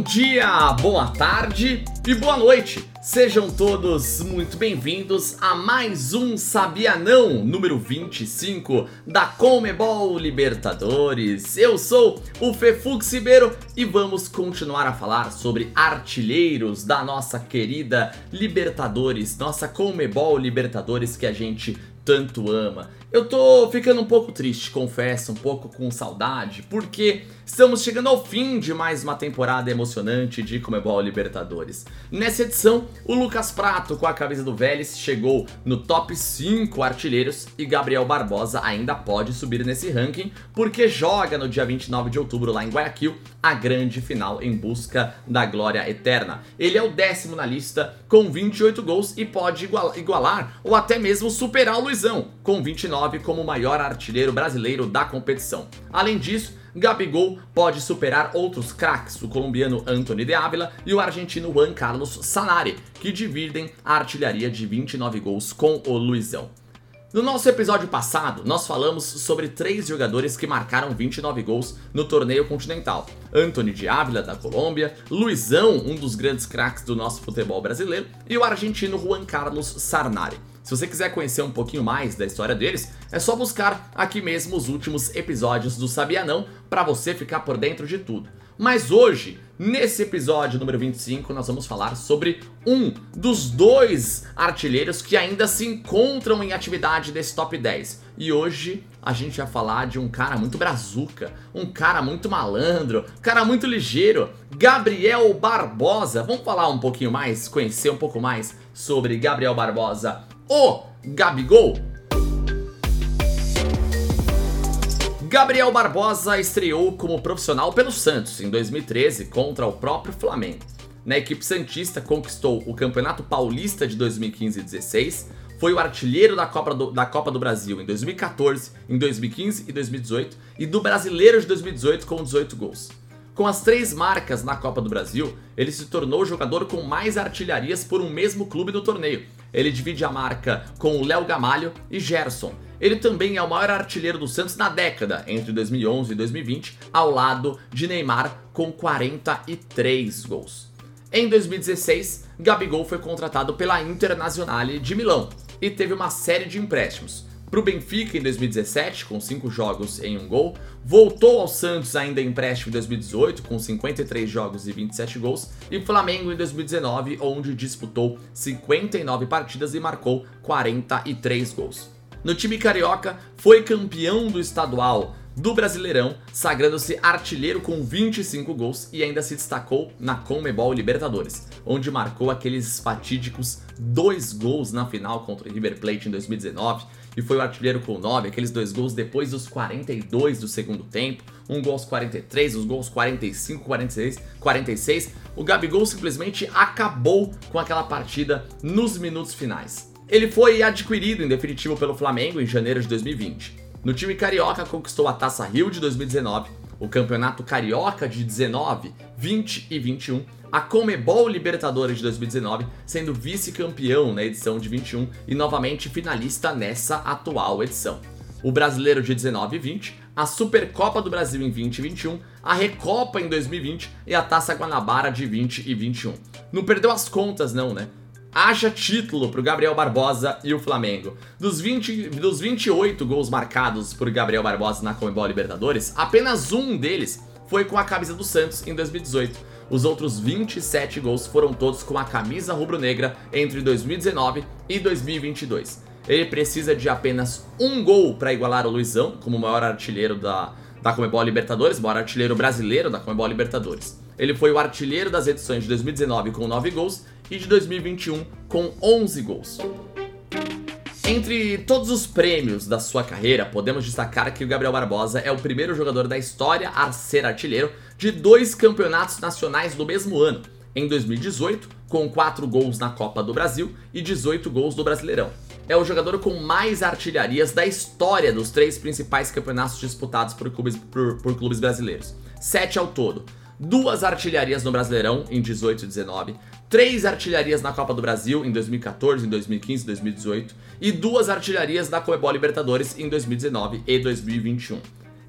dia, boa tarde e boa noite. Sejam todos muito bem-vindos a mais um Sabia Não, número 25 da Comebol Libertadores. Eu sou o Fefux Ribeiro e vamos continuar a falar sobre artilheiros da nossa querida Libertadores, nossa Comebol Libertadores que a gente tanto ama. Eu tô ficando um pouco triste, confesso, um pouco com saudade, porque estamos chegando ao fim de mais uma temporada emocionante de Comebol Libertadores. Nessa edição, o Lucas Prato, com a camisa do Vélez, chegou no top 5 artilheiros e Gabriel Barbosa ainda pode subir nesse ranking, porque joga no dia 29 de outubro lá em Guayaquil a grande final em busca da glória eterna. Ele é o décimo na lista com 28 gols e pode igualar ou até mesmo superar o Luizão com 29 como o maior artilheiro brasileiro da competição. Além disso, Gabigol pode superar outros craques, o colombiano Anthony de Ávila e o argentino Juan Carlos Sanari, que dividem a artilharia de 29 gols com o Luizão. No nosso episódio passado, nós falamos sobre três jogadores que marcaram 29 gols no torneio continental: Anthony de Ávila, da Colômbia, Luizão, um dos grandes craques do nosso futebol brasileiro, e o argentino Juan Carlos Sarnari. Se você quiser conhecer um pouquinho mais da história deles, é só buscar aqui mesmo os últimos episódios do Sabia Não para você ficar por dentro de tudo. Mas hoje, nesse episódio número 25, nós vamos falar sobre um dos dois artilheiros que ainda se encontram em atividade desse top 10. E hoje a gente vai falar de um cara muito brazuca, um cara muito malandro, um cara muito ligeiro, Gabriel Barbosa. Vamos falar um pouquinho mais, conhecer um pouco mais sobre Gabriel Barbosa o Gabigol. Gabriel Barbosa estreou como profissional pelo Santos em 2013 contra o próprio Flamengo. Na equipe Santista conquistou o Campeonato Paulista de 2015 e 16, foi o artilheiro da Copa, do, da Copa do Brasil em 2014, em 2015 e 2018 e do Brasileiro de 2018 com 18 gols. Com as três marcas na Copa do Brasil, ele se tornou o jogador com mais artilharias por um mesmo clube no torneio, ele divide a marca com o Léo Gamalho e Gerson. Ele também é o maior artilheiro do Santos na década, entre 2011 e 2020, ao lado de Neymar com 43 gols. Em 2016, Gabigol foi contratado pela Internazionale de Milão e teve uma série de empréstimos para o Benfica em 2017, com 5 jogos em um gol. Voltou ao Santos ainda em empréstimo em 2018, com 53 jogos e 27 gols. E Flamengo em 2019, onde disputou 59 partidas e marcou 43 gols. No time carioca, foi campeão do estadual do Brasileirão, sagrando-se artilheiro com 25 gols e ainda se destacou na Comebol Libertadores, onde marcou aqueles fatídicos dois gols na final contra o River Plate em 2019 e foi o artilheiro com 9, aqueles dois gols depois dos 42 do segundo tempo, um gol aos 43, os gols 45, 46, 46. O Gabigol simplesmente acabou com aquela partida nos minutos finais. Ele foi adquirido em definitivo pelo Flamengo em janeiro de 2020. No time carioca conquistou a Taça Rio de 2019, o Campeonato Carioca de 19, 20 e 21 a Comebol Libertadores de 2019, sendo vice-campeão na edição de 21 e novamente finalista nessa atual edição. O Brasileiro de 19 e 20, a Supercopa do Brasil em 20 e 21, a Recopa em 2020 e a Taça Guanabara de 20 e 21. Não perdeu as contas não, né? Haja título para o Gabriel Barbosa e o Flamengo. Dos, 20, dos 28 gols marcados por Gabriel Barbosa na Comebol Libertadores, apenas um deles foi com a camisa do Santos em 2018 os outros 27 gols foram todos com a camisa rubro-negra entre 2019 e 2022. Ele precisa de apenas um gol para igualar o Luizão como maior artilheiro da, da Comebol Libertadores, maior artilheiro brasileiro da Comebol Libertadores. Ele foi o artilheiro das edições de 2019 com 9 gols e de 2021 com 11 gols. Entre todos os prêmios da sua carreira, podemos destacar que o Gabriel Barbosa é o primeiro jogador da história a ser artilheiro de dois campeonatos nacionais do mesmo ano, em 2018, com 4 gols na Copa do Brasil e 18 gols do Brasileirão. É o jogador com mais artilharias da história dos três principais campeonatos disputados por clubes, por, por clubes brasileiros. Sete ao todo duas artilharias no Brasileirão em 18 e 19, três artilharias na Copa do Brasil em 2014, em 2015 e 2018 e duas artilharias na Comebol Libertadores em 2019 e 2021.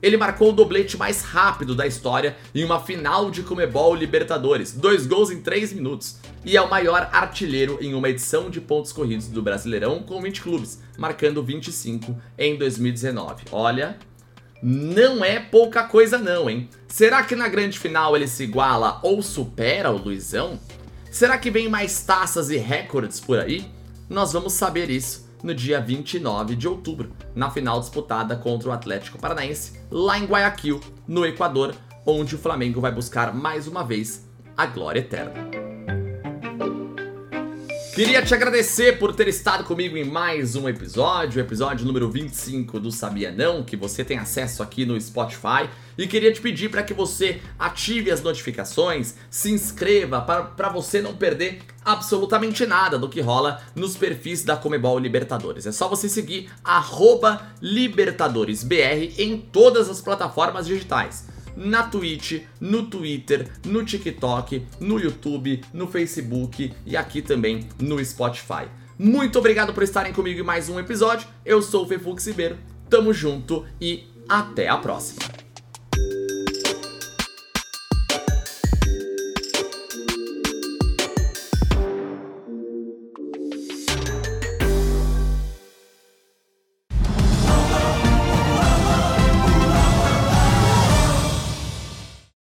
Ele marcou o doblete mais rápido da história em uma final de Comebol Libertadores, dois gols em 3 minutos, e é o maior artilheiro em uma edição de pontos corridos do Brasileirão com 20 clubes, marcando 25 em 2019. Olha, não é pouca coisa não, hein? Será que na grande final ele se iguala ou supera o Luizão? Será que vem mais taças e recordes por aí? Nós vamos saber isso no dia 29 de outubro, na final disputada contra o Atlético Paranaense, lá em Guayaquil, no Equador, onde o Flamengo vai buscar mais uma vez a glória eterna. Queria te agradecer por ter estado comigo em mais um episódio, episódio número 25 do Sabia Não, que você tem acesso aqui no Spotify. E queria te pedir para que você ative as notificações, se inscreva para você não perder absolutamente nada do que rola nos perfis da Comebol Libertadores. É só você seguir LibertadoresBR em todas as plataformas digitais na Twitch, no Twitter, no TikTok, no YouTube, no Facebook e aqui também no Spotify. Muito obrigado por estarem comigo em mais um episódio. Eu sou o Fefux Ribeiro, tamo junto e até a próxima.